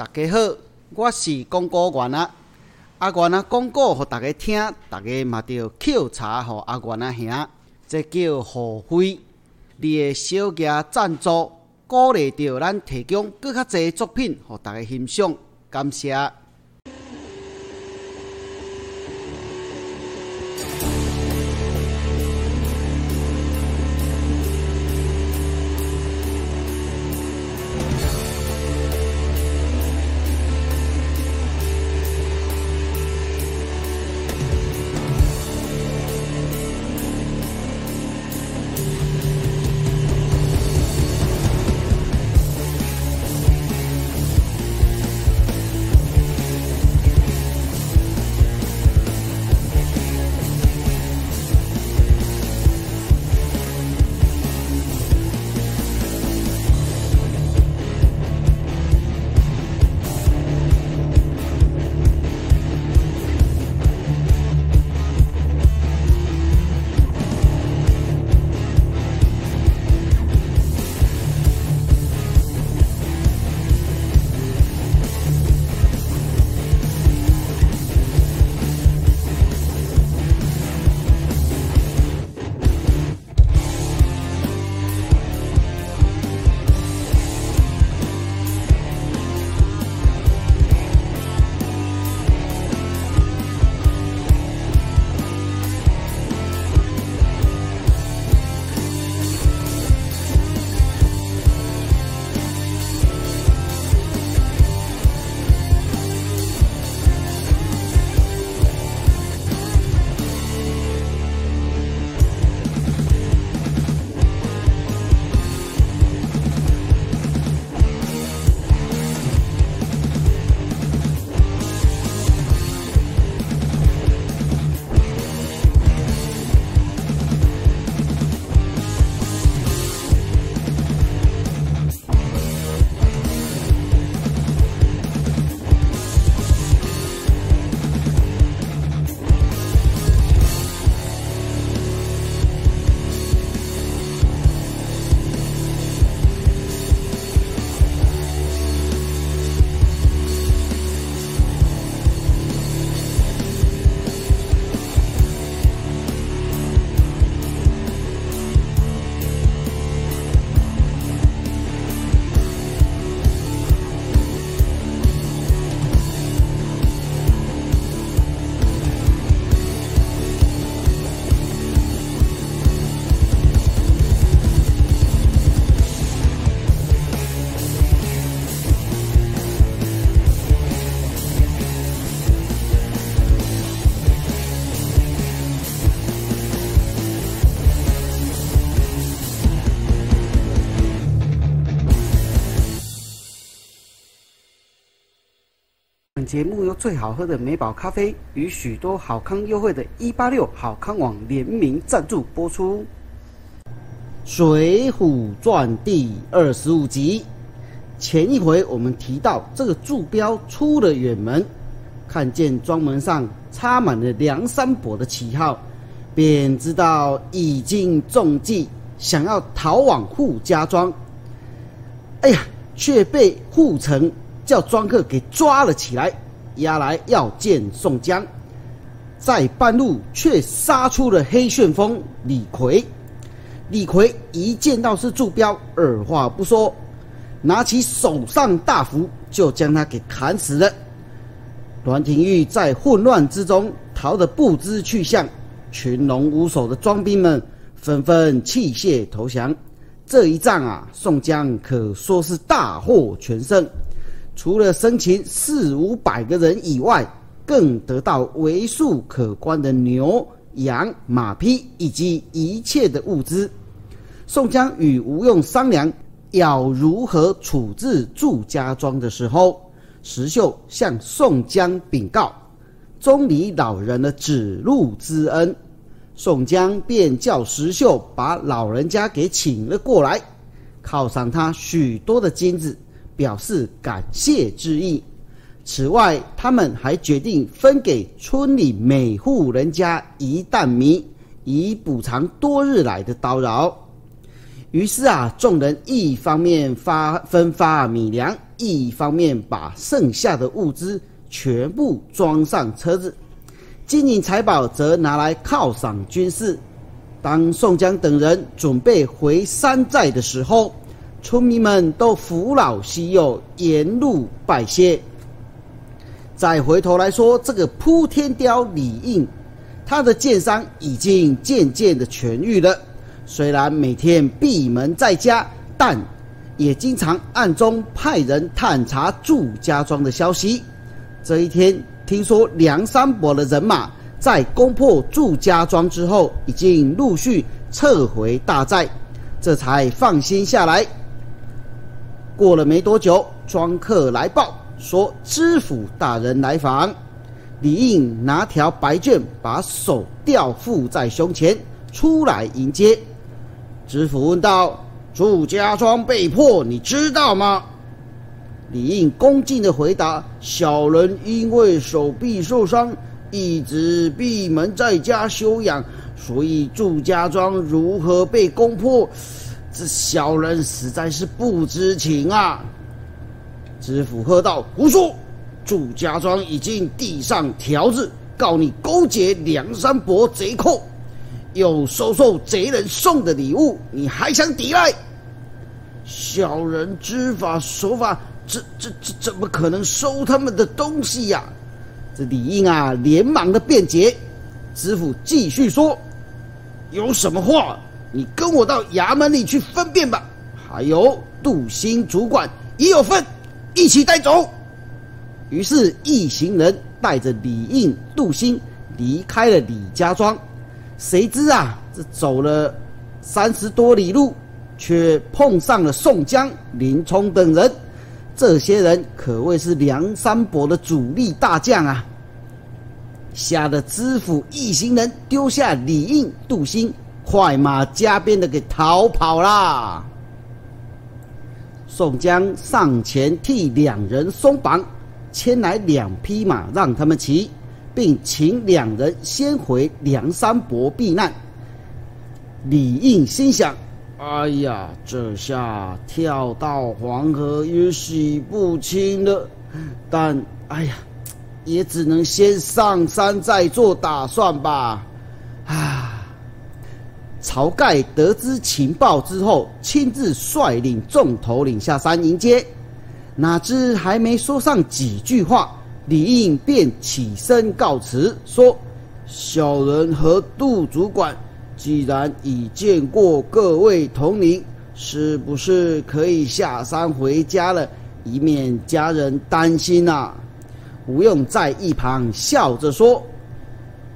大家好，我是广告员啊。阿元啊，广告互大家听，大家嘛着抾茶互阿元啊兄，这叫互惠。你的小额赞助，鼓励着咱提供更较侪作品互大家欣赏，感谢。本节目由最好喝的美宝咖啡与许多好康优惠的一八六好康网联名赞助播出。《水浒传》第二十五集，前一回我们提到这个祝标出了远门，看见庄门上插满了梁山伯的旗号，便知道已经中计，想要逃往扈家庄。哎呀，却被扈城。叫庄客给抓了起来，押来要见宋江，在半路却杀出了黑旋风李逵。李逵一见到是祝彪，二话不说，拿起手上大斧就将他给砍死了。栾廷玉在混乱之中逃得不知去向，群龙无首的庄兵们纷纷弃械投降。这一仗啊，宋江可说是大获全胜。除了生擒四五百个人以外，更得到为数可观的牛、羊、马匹以及一切的物资。宋江与吴用商量要如何处置祝家庄的时候，石秀向宋江禀告钟离老人的指路之恩，宋江便叫石秀把老人家给请了过来，犒赏他许多的金子。表示感谢之意。此外，他们还决定分给村里每户人家一担米，以补偿多日来的叨扰。于是啊，众人一方面发分发米粮，一方面把剩下的物资全部装上车子，金银财宝则拿来犒赏军士。当宋江等人准备回山寨的时候，村民们都扶老携幼，沿路拜谢。再回头来说，这个扑天雕李应，他的剑伤已经渐渐的痊愈了。虽然每天闭门在家，但也经常暗中派人探查祝家庄的消息。这一天，听说梁山伯的人马在攻破祝家庄之后，已经陆续撤回大寨，这才放心下来。过了没多久，庄客来报说知府大人来访。李应拿条白绢，把手吊缚在胸前，出来迎接。知府问道。祝家庄被破，你知道吗？李应恭敬的回答：“小人因为手臂受伤，一直闭门在家休养，所以祝家庄如何被攻破，这小人实在是不知情啊！”知府喝道：“胡说！祝家庄已经递上条子，告你勾结梁山伯贼寇。”又收受贼人送的礼物，你还想抵赖？小人知法守法，这这这怎么可能收他们的东西呀？这李应啊，连忙的辩解。知府继续说：“有什么话，你跟我到衙门里去分辨吧。还有杜兴主管也有份，一起带走。”于是，一行人带着李应、杜兴离开了李家庄。谁知啊，这走了三十多里路，却碰上了宋江、林冲等人。这些人可谓是梁山伯的主力大将啊！吓得知府一行人丢下李应、杜兴，快马加鞭的给逃跑啦。宋江上前替两人松绑，牵来两匹马让他们骑。并请两人先回梁山伯避难。李应心想：“哎呀，这下跳到黄河也洗不清了。但哎呀，也只能先上山再做打算吧。”啊！晁盖得知情报之后，亲自率领众头领下山迎接。哪知还没说上几句话。李应便起身告辞，说：“小人和杜主管既然已见过各位统领，是不是可以下山回家了，以免家人担心啊？”吴用在一旁笑着说：“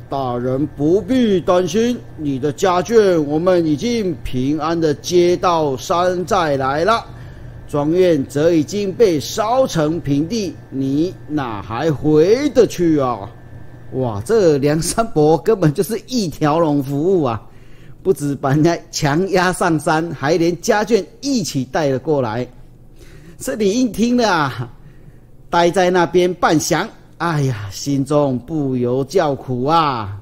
大人不必担心，你的家眷我们已经平安的接到山寨来了。”庄院则已经被烧成平地，你哪还回得去啊？哇，这梁山伯根本就是一条龙服务啊！不止把人家强压上山，还连家眷一起带了过来。这李应听了啊，待在那边半晌，哎呀，心中不由叫苦啊。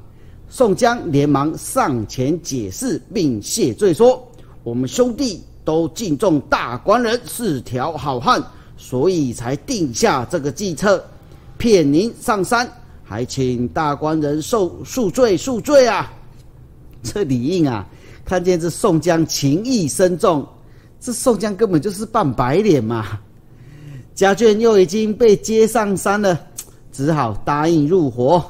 宋江连忙上前解释并谢罪说：“我们兄弟。”都敬重大官人是条好汉，所以才定下这个计策，骗您上山，还请大官人受恕罪恕罪啊！这李应啊，看见这宋江情义深重，这宋江根本就是扮白脸嘛。家眷又已经被接上山了，只好答应入伙。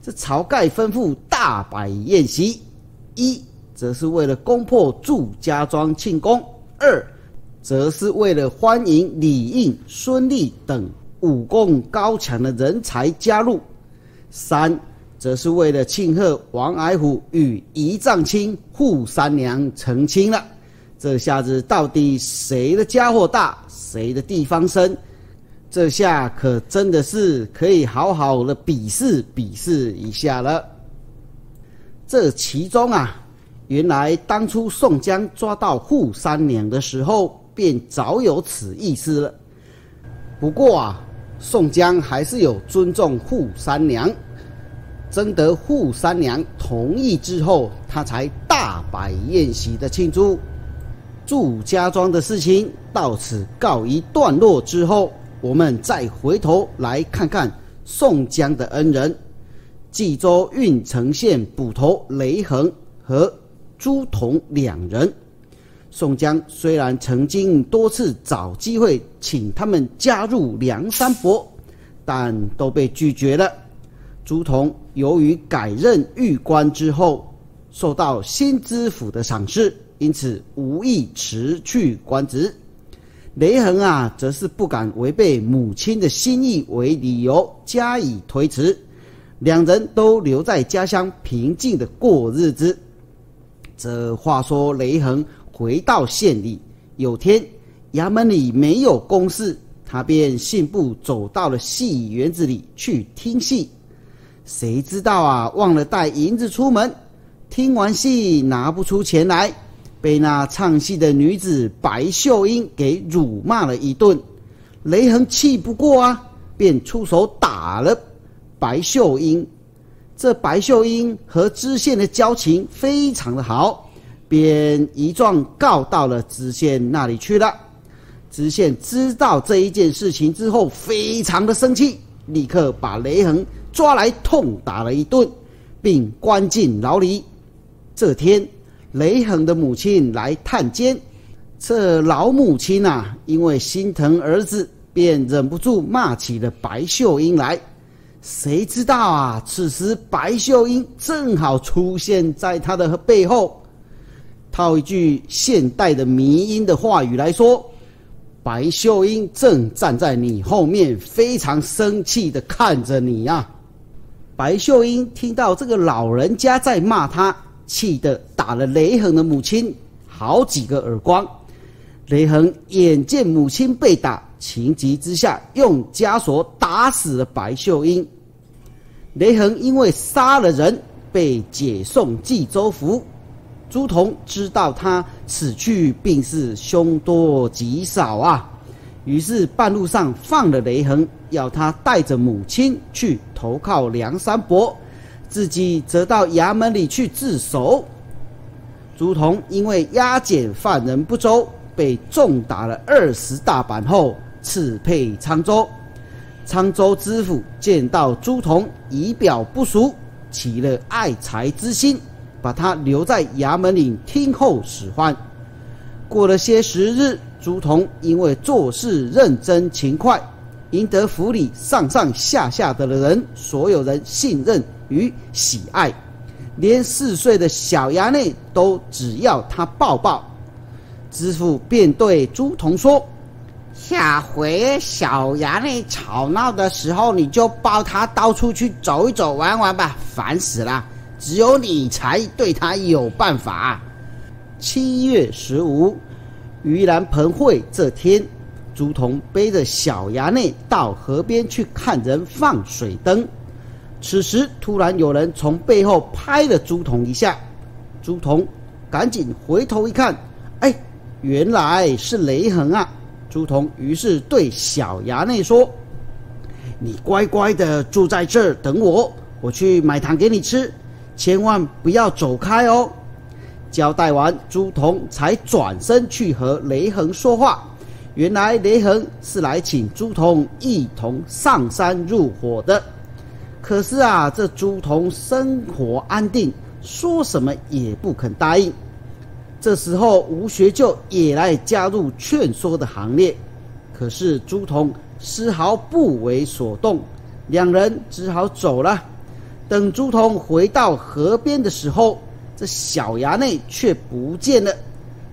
这晁盖吩咐大摆宴席，一则是为了攻破祝家庄庆功。二，则是为了欢迎李应、孙立等武功高强的人才加入；三，则是为了庆贺王矮虎与仪仗卿扈三娘成亲了。这下子到底谁的家伙大，谁的地方深？这下可真的是可以好好的比试比试一下了。这其中啊。原来当初宋江抓到扈三娘的时候，便早有此意思了。不过啊，宋江还是有尊重扈三娘，征得扈三娘同意之后，他才大摆宴席的庆祝。祝家庄的事情到此告一段落之后，我们再回头来看看宋江的恩人，冀州郓城县捕头雷横和朱仝两人。宋江虽然曾经多次找机会请他们加入梁山泊，但都被拒绝了。朱仝由于改任狱官之后，受到新知府的赏识，因此无意辞去官职。雷恒啊，则是不敢违背母亲的心意为理由加以推辞，两人都留在家乡平静的过日子。这话说，雷恒。回到县里，有天衙门里没有公事，他便信步走到了戏园子里去听戏。谁知道啊，忘了带银子出门，听完戏拿不出钱来，被那唱戏的女子白秀英给辱骂了一顿。雷横气不过啊，便出手打了白秀英。这白秀英和知县的交情非常的好。便一状告到了知县那里去了。知县知道这一件事情之后，非常的生气，立刻把雷横抓来痛打了一顿，并关进牢里。这天，雷恒的母亲来探监，这老母亲呐，因为心疼儿子，便忍不住骂起了白秀英来。谁知道啊，此时白秀英正好出现在他的背后。套一句现代的迷音的话语来说，白秀英正站在你后面，非常生气的看着你呀。白秀英听到这个老人家在骂他，气得打了雷横的母亲好几个耳光。雷横眼见母亲被打，情急之下用枷锁打死了白秀英。雷横因为杀了人，被解送冀州府。朱仝知道他此去并是凶多吉少啊，于是半路上放了雷横，要他带着母亲去投靠梁山伯，自己则到衙门里去自首。朱仝因为押解犯人不周，被重打了二十大板后，赐配沧州。沧州知府见到朱仝仪表不俗，起了爱才之心。把他留在衙门里听候使唤。过了些时日，朱仝因为做事认真勤快，赢得府里上上下下的人所有人信任与喜爱，连四岁的小衙内都只要他抱抱。知府便对朱仝说：“下回小衙内吵闹的时候，你就抱他到处去走一走、玩玩吧，烦死了。”只有你才对他有办法。七月十五，盂兰盆会这天，朱仝背着小衙内到河边去看人放水灯。此时突然有人从背后拍了朱仝一下，朱仝赶紧回头一看，哎，原来是雷横啊！朱仝于是对小衙内说：“你乖乖的住在这儿等我，我去买糖给你吃。”千万不要走开哦！交代完，朱仝才转身去和雷横说话。原来雷横是来请朱仝一同上山入伙的。可是啊，这朱仝生活安定，说什么也不肯答应。这时候，吴学究也来加入劝说的行列。可是朱仝丝毫不为所动，两人只好走了。等朱仝回到河边的时候，这小衙内却不见了。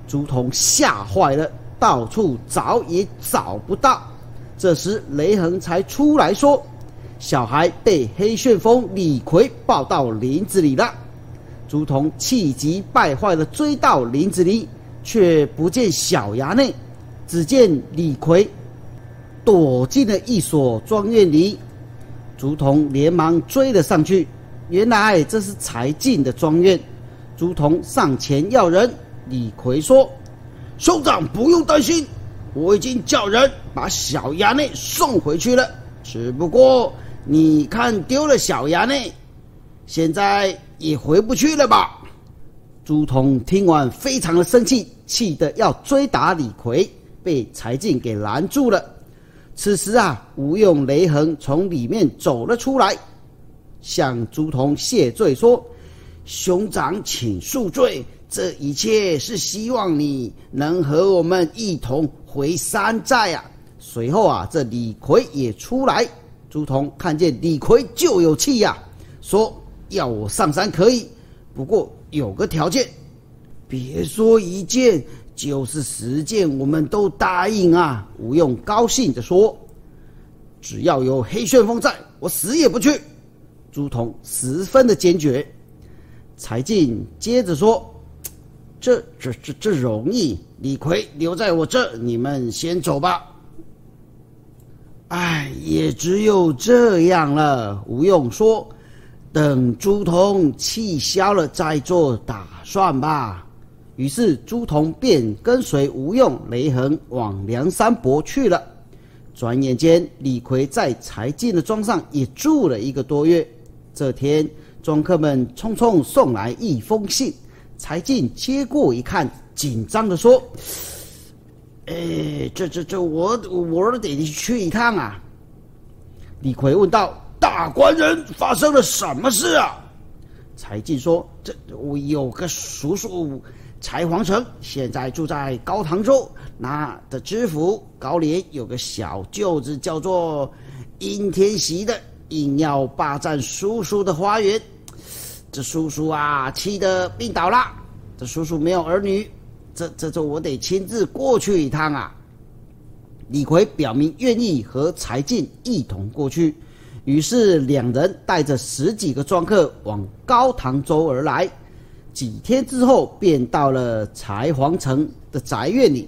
朱仝吓坏了，到处找也找不到。这时雷横才出来说：“小孩被黑旋风李逵抱到林子里了。”朱仝气急败坏的追到林子里，却不见小衙内，只见李逵躲进了一所庄院里。朱仝连忙追了上去，原来这是柴进的庄院。朱仝上前要人，李逵说：“兄长不用担心，我已经叫人把小衙内送回去了。只不过你看丢了小衙内，现在也回不去了吧？”朱仝听完非常的生气，气得要追打李逵，被柴进给拦住了。此时啊，吴用、雷横从里面走了出来，向朱仝谢罪说：“兄长，请恕罪。这一切是希望你能和我们一同回山寨啊。”随后啊，这李逵也出来。朱仝看见李逵就有气呀，说：“要我上山可以，不过有个条件，别说一件。”就是十件，我们都答应啊！吴用高兴地说：“只要有黑旋风在，我死也不去。”朱仝十分的坚决。柴进接着说：“这、这、这、这容易。李逵留在我这，你们先走吧。”哎，也只有这样了。吴用说：“等朱仝气消了再做打算吧。”于是朱仝便跟随吴用、雷横往梁山泊去了。转眼间，李逵在柴进的庄上也住了一个多月。这天，庄客们匆匆送来一封信，柴进接过一看，紧张地说：“哎，这、这、这，我我得去一趟啊！”李逵问道：“大官人，发生了什么事啊？”柴进说：“这我有个叔叔。”柴皇城现在住在高唐州，那的知府高廉有个小舅子叫做殷天锡的，硬要霸占叔叔的花园。这叔叔啊，气得病倒了。这叔叔没有儿女，这这这，我得亲自过去一趟啊！李逵表明愿意和柴进一同过去，于是两人带着十几个庄客往高唐州而来。几天之后，便到了柴皇城的宅院里。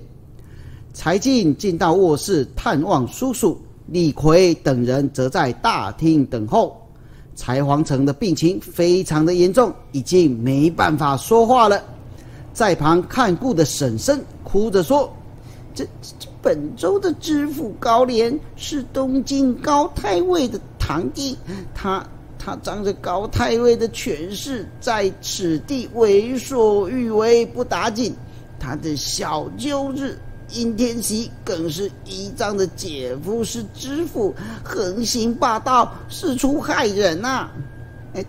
柴进进到卧室探望叔叔，李逵等人则在大厅等候。柴皇城的病情非常的严重，已经没办法说话了。在旁看顾的婶婶哭着说：“这这本州的知府高廉是东晋高太尉的堂弟，他。”他仗着高太尉的权势，在此地为所欲为，不打紧。他的小舅子殷天锡更是依仗着姐夫是知府，横行霸道，四处害人呐！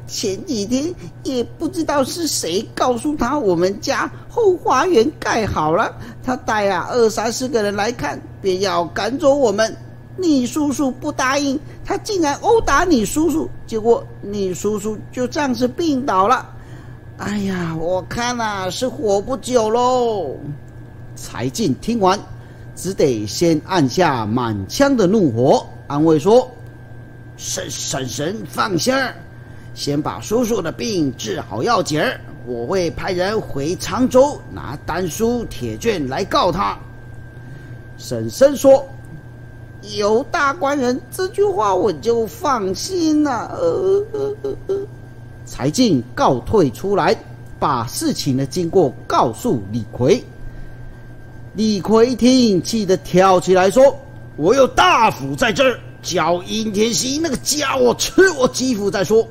前几天也不知道是谁告诉他，我们家后花园盖好了，他带啊二三十个人来看，便要赶走我们。你叔叔不答应，他竟然殴打你叔叔，结果你叔叔就这样子病倒了。哎呀，我看呐是活不久喽。柴进听完，只得先按下满腔的怒火，安慰说：“婶婶婶放心儿，先把叔叔的病治好要紧儿，我会派人回常州拿丹书铁券来告他。”婶婶说。有大官人这句话，我就放心了。呃呃呃柴进告退出来，把事情的经过告诉李逵。李逵一听，气得跳起来说：“我有大斧在这儿，叫殷天锡那个家伙吃我几斧再说。”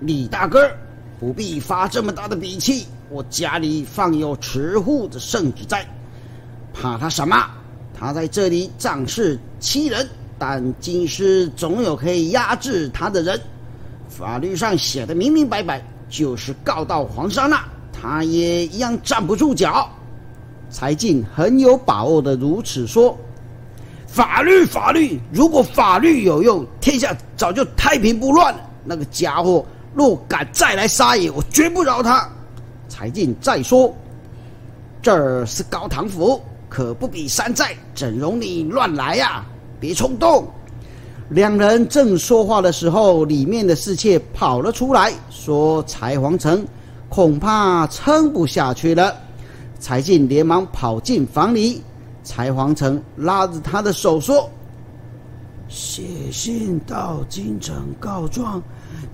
李大哥不必发这么大的脾气，我家里放有持户的圣旨在，怕他什么？他在这里仗势欺人，但京师总有可以压制他的人。法律上写的明明白白，就是告到皇上那，他也一样站不住脚。柴进很有把握的如此说：“法律，法律，如果法律有用，天下早就太平不乱。那个家伙若敢再来撒野，我绝不饶他。”柴进再说：“这儿是高唐府。”可不比山寨，怎容你乱来呀？别冲动！两人正说话的时候，里面的侍妾跑了出来，说：“柴皇城恐怕撑不下去了。”柴进连忙跑进房里，柴皇城拉着他的手说：“写信到京城告状。”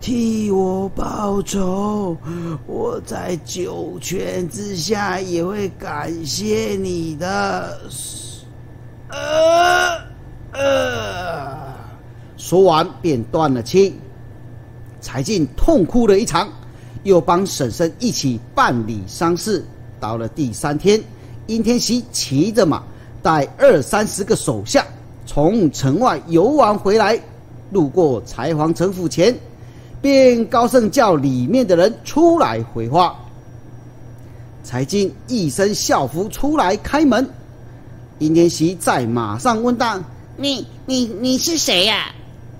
替我报仇，我在九泉之下也会感谢你的。呃呃，说完便断了气。柴进痛哭了一场，又帮婶婶一起办理丧事。到了第三天，殷天锡骑着马，带二三十个手下从城外游玩回来，路过柴皇城府前，便高声叫里面的人出来回话。柴进一身校服出来开门，殷天喜在马上问道：“你你你是谁呀？”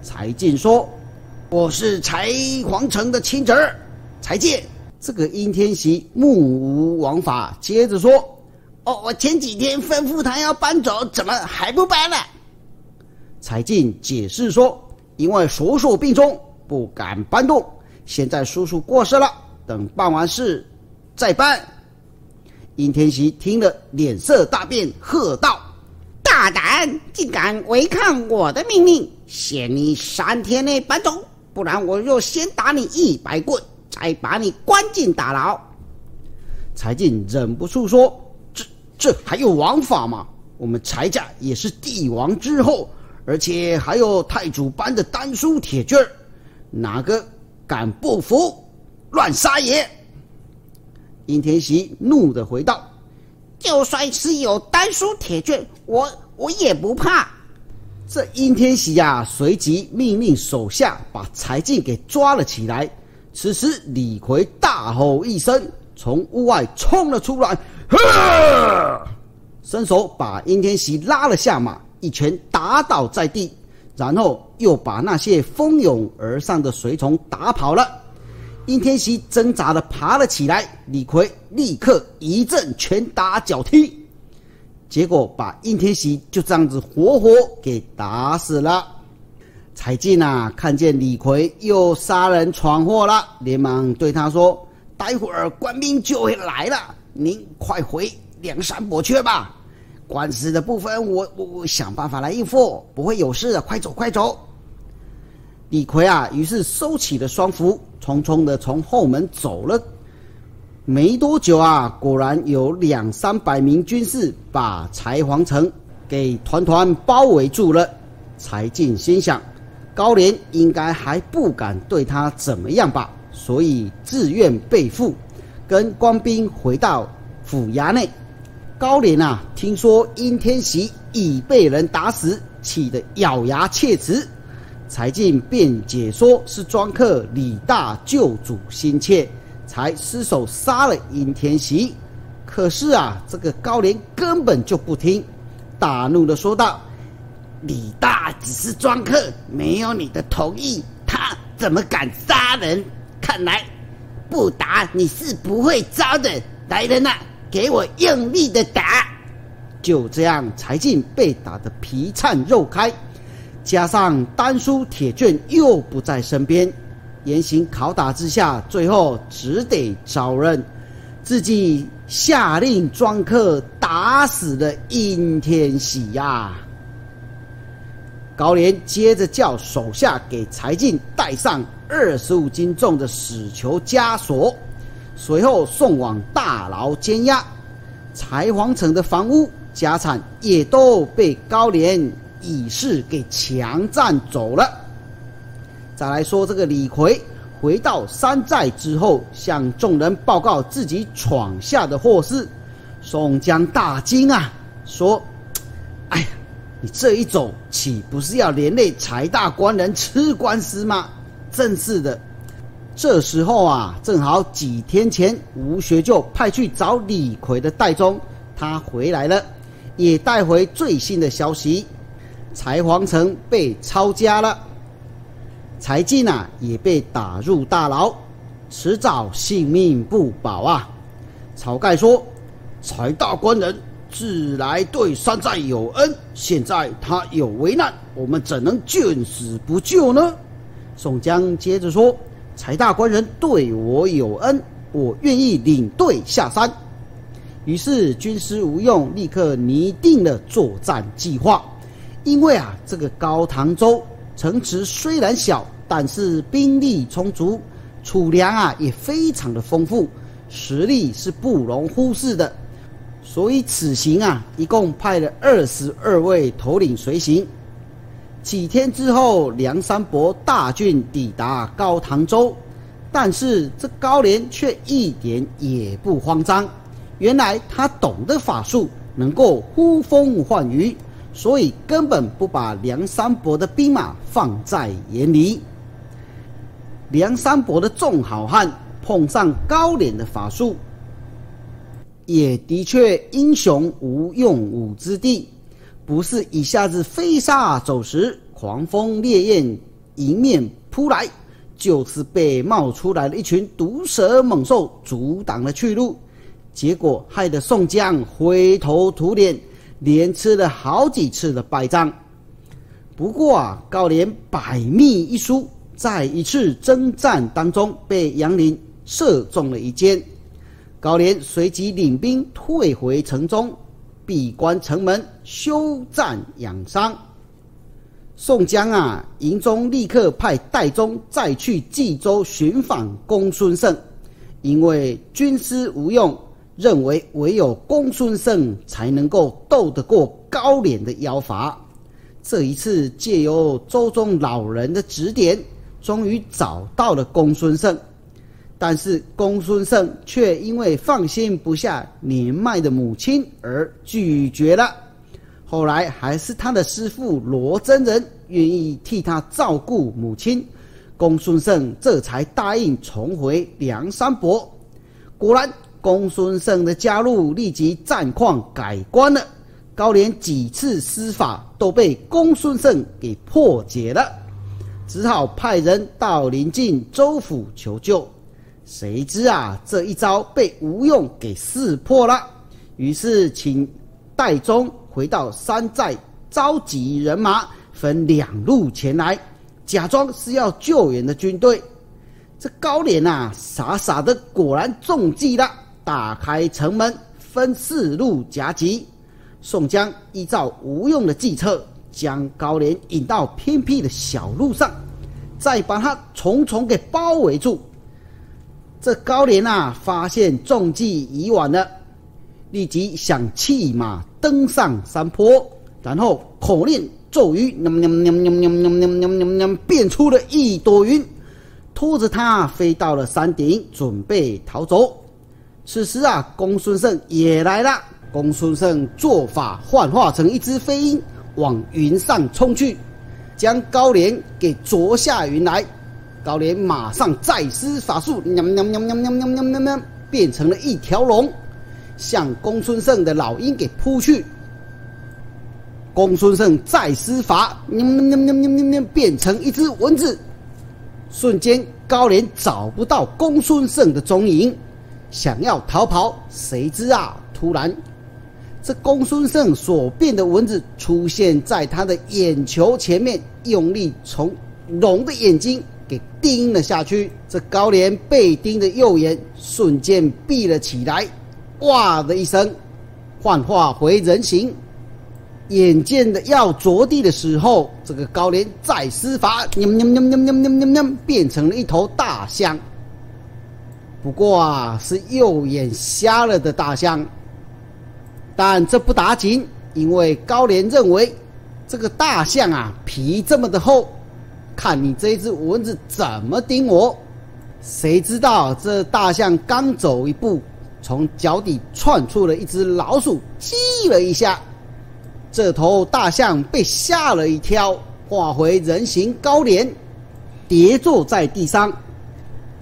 柴进说：“我是柴皇城的亲侄儿，柴进。”这个殷天喜目无王法，接着说：“哦，我前几天吩咐他要搬走，怎么还不搬呢？”柴进解释说：“因为叔叔病重，不敢搬动。现在叔叔过世了，等办完事再搬。”殷天锡听了，脸色大变，喝道：“大胆，竟敢违抗我的命令！限你三天内搬走，不然我就先打你一百棍，再把你关进大牢。”柴进忍不住说：“这这还有王法吗？我们柴家也是帝王之后，而且还有太祖颁的丹书铁券，哪个敢不服，乱杀也！”殷天喜怒的回道：“就算是有丹书铁券，我我也不怕。”这殷天喜呀，随即命令手下把柴进给抓了起来。此时李逵大吼一声，从屋外冲了出来，呵伸手把殷天喜拉了下马，一拳打倒在地，然后又把那些蜂拥而上的随从打跑了。殷天锡挣扎的爬了起来，李逵立刻一阵拳打脚踢，结果把殷天锡就这样子活活给打死了。柴进啊，看见李逵又杀人闯祸了，连忙对他说：“待会儿官兵就会来了，您快回梁山伯去吧。官司的部分，我我我想办法来应付，不会有事的。快走，快走。”李逵啊，于是收起了双斧，匆匆的从后门走了。没多久啊，果然有两三百名军士把柴皇城给团团包围住了。柴进心想，高廉应该还不敢对他怎么样吧，所以自愿被俘，跟官兵回到府衙内。高廉啊，听说殷天喜已被人打死，气得咬牙切齿。柴进便解说是庄客李大救主心切，才失手杀了殷天锡。可是啊，这个高廉根本就不听，大怒的说道：“李大只是庄客，没有你的同意，他怎么敢杀人？看来不打你是不会招的。来人呐，给我用力的打！”就这样，柴进被打得皮颤肉开。加上丹书铁卷又不在身边，严刑拷打之下，最后只得招认，自己下令庄客打死了殷天喜呀。高廉接着叫手下给柴进带上二十五斤重的死囚枷锁，随后送往大牢监押。柴皇城的房屋家产也都被高廉。已是给强占走了。再来说这个李逵回到山寨之后，向众人报告自己闯下的祸事。宋江大惊啊，说：“哎呀，你这一走，岂不是要连累柴大官人吃官司吗？真是的。”这时候啊，正好几天前吴学就派去找李逵的戴宗，他回来了，也带回最新的消息。柴皇城被抄家了，柴进啊也被打入大牢，迟早性命不保啊！晁盖说：“柴大官人自来对山寨有恩，现在他有危难，我们怎能见死不救呢？”宋江接着说：“柴大官人对我有恩，我愿意领队下山。”于是军师吴用立刻拟定了作战计划。因为啊，这个高唐州城池虽然小，但是兵力充足，储粮啊也非常的丰富，实力是不容忽视的。所以此行啊，一共派了二十二位头领随行。几天之后，梁山伯大军抵达高唐州，但是这高廉却一点也不慌张。原来他懂得法术，能够呼风唤雨。所以根本不把梁山伯的兵马放在眼里。梁山伯的众好汉碰上高廉的法术，也的确英雄无用武之地，不是一下子飞沙走石、狂风烈焰迎面扑来，就是被冒出来的一群毒蛇猛兽阻挡了去路，结果害得宋江灰头土脸，连吃了好几次的败仗。不过啊，高廉百密一疏。在一次征战当中，被杨林射中了一箭。高廉随即领兵退回城中，闭关城门，休战养伤。宋江啊，营中立刻派戴宗再去冀州寻访公孙胜，因为军师无用，认为唯有公孙胜才能够斗得过高廉的妖法。这一次借由周中老人的指点。终于找到了公孙胜，但是公孙胜却因为放心不下年迈的母亲而拒绝了。后来还是他的师傅罗真人愿意替他照顾母亲，公孙胜这才答应重回梁山伯。果然，公孙胜的加入立即战况改观了。高廉几次施法都被公孙胜给破解了。只好派人到临近州府求救，谁知啊，这一招被吴用给识破了。于是请戴宗回到山寨，召集人马，分两路前来，假装是要救援的军队。这高廉啊，傻傻的，果然中计了，打开城门，分四路夹击。宋江依照吴用的计策，将高廉引到偏僻的小路上，再把他重重给包围住。这高廉啊，发现中计已晚了，立即想弃马登上山坡，然后口令咒语，变出了一朵云，拖着他飞到了山顶，准备逃走。此时啊，公孙胜也来了。公孙胜做法幻化成一只飞鹰。往云上冲去，将高廉给啄下云来。高廉马上再施法术，喵喵喵喵喵喵喵喵，变成了一条龙，向公孙胜的老鹰给扑去。公孙胜再施法，喵喵喵喵喵喵，变成一只蚊子。瞬间，高廉找不到公孙胜的踪影，想要逃跑，谁知啊，突然这公孙胜所变的蚊子出现在他的眼球前面，用力从龙的眼睛给叮了下去，这高廉被叮的右眼瞬间闭了起来，哇的一声，幻化回人形，眼见的要着地的时候，这个高廉再施法，喵喵喵喵喵喵喵变成了一头大象。不过啊，是右眼瞎了的大象。但这不打紧，因为高廉认为这个大象啊皮这么的厚，看你这只蚊子怎么叮我。谁知道这大象刚走一步，从脚底窜出了一只老鼠，叽了一下，这头大象被吓了一跳，化回人形高廉，跌坐在地上。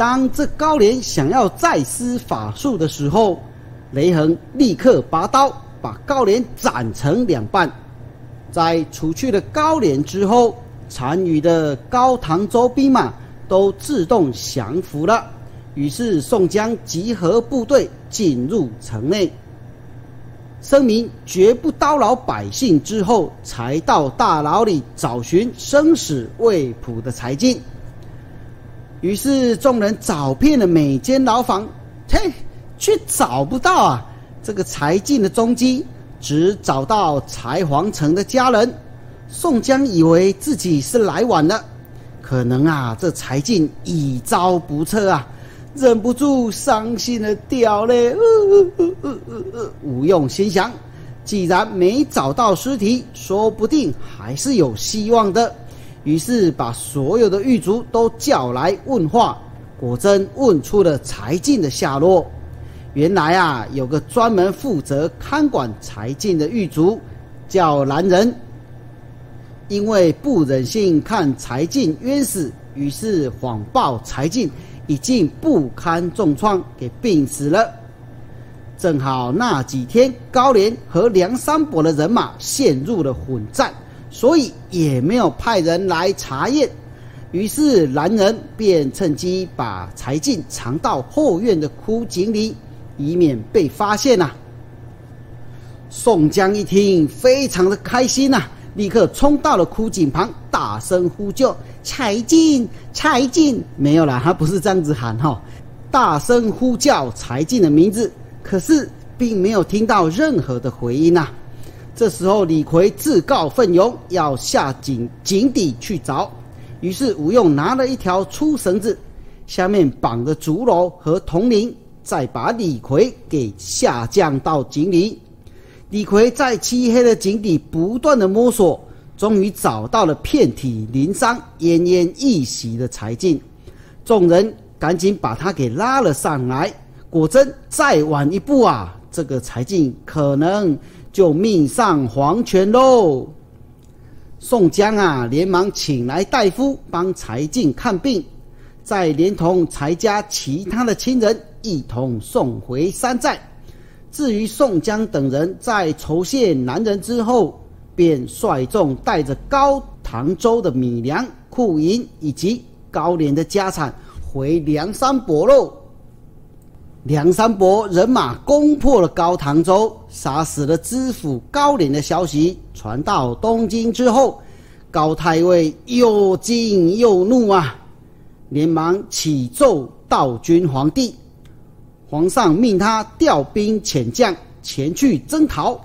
当这高廉想要再施法术的时候，雷横立刻拔刀，把高廉斩成两半。在除去了高廉之后，残余的高唐州兵马都自动降服了。于是宋江集合部队进入城内，声明绝不叨扰百姓之后，才到大牢里找寻生死未卜的柴进。于是众人找遍了每间牢房，嘿。却找不到啊！这个柴进的踪迹，只找到柴皇城的家人。宋江以为自己是来晚了，可能啊，这柴进已遭不测啊，忍不住伤心的掉泪。吴用心想，既然没找到尸体，说不定还是有希望的。于是把所有的狱卒都叫来问话，果真问出了柴进的下落。原来啊，有个专门负责看管柴进的狱卒，叫南人。因为不忍心看柴进冤死，于是谎报柴进已经不堪重创，给病死了。正好那几天高廉和梁山伯的人马陷入了混战，所以也没有派人来查验。于是男人便趁机把柴进藏到后院的枯井里，以免被发现呐。宋江一听，非常的开心呐。立刻冲到了枯井旁，大声呼救：“柴进，柴进！”没有啦，他不是这样子喊哈，大声呼叫柴进的名字，可是并没有听到任何的回音呐。这时候李逵自告奋勇要下井井底去找，于是吴用拿了一条粗绳子，下面绑着竹篓和铜铃，再把李逵给下降到井里。李逵在漆黑的井底不断的摸索，终于找到了遍体鳞伤、奄奄一息的柴进。众人赶紧把他给拉了上来。果真，再晚一步啊，这个柴进可能就命丧黄泉喽。宋江啊，连忙请来大夫帮柴进看病，再连同柴家其他的亲人一同送回山寨。至于宋江等人在酬谢男人之后，便率众带着高唐州的米粮、库银以及高廉的家产回梁山伯喽。梁山伯人马攻破了高唐州，杀死了知府高廉的消息传到东京之后，高太尉又惊又怒啊，连忙启奏道君皇帝。皇上命他调兵遣将前去征讨，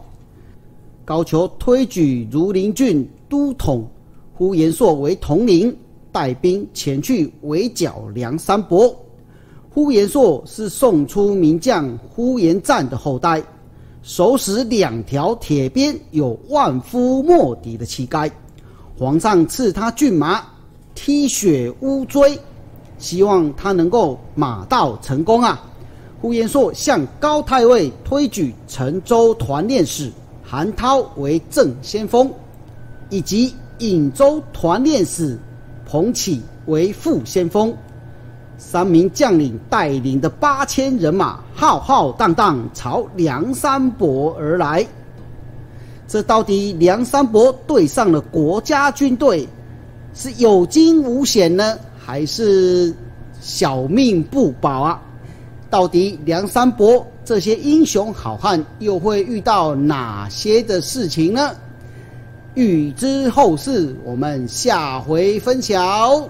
高俅推举儒林郡都统呼延灼为统领，带兵前去围剿梁山伯。呼延灼是宋初名将呼延赞的后代，手使两条铁鞭，有万夫莫敌的气概。皇上赐他骏马，踢雪乌骓，希望他能够马到成功啊！呼延灼向高太尉推举陈州团练使韩涛为正先锋，以及颍州团练使彭玘为副先锋。三名将领带领的八千人马浩浩荡荡朝梁山伯而来。这到底梁山伯对上了国家军队，是有惊无险呢，还是小命不保啊？到底梁山伯这些英雄好汉又会遇到哪些的事情呢？欲知后事，我们下回分晓。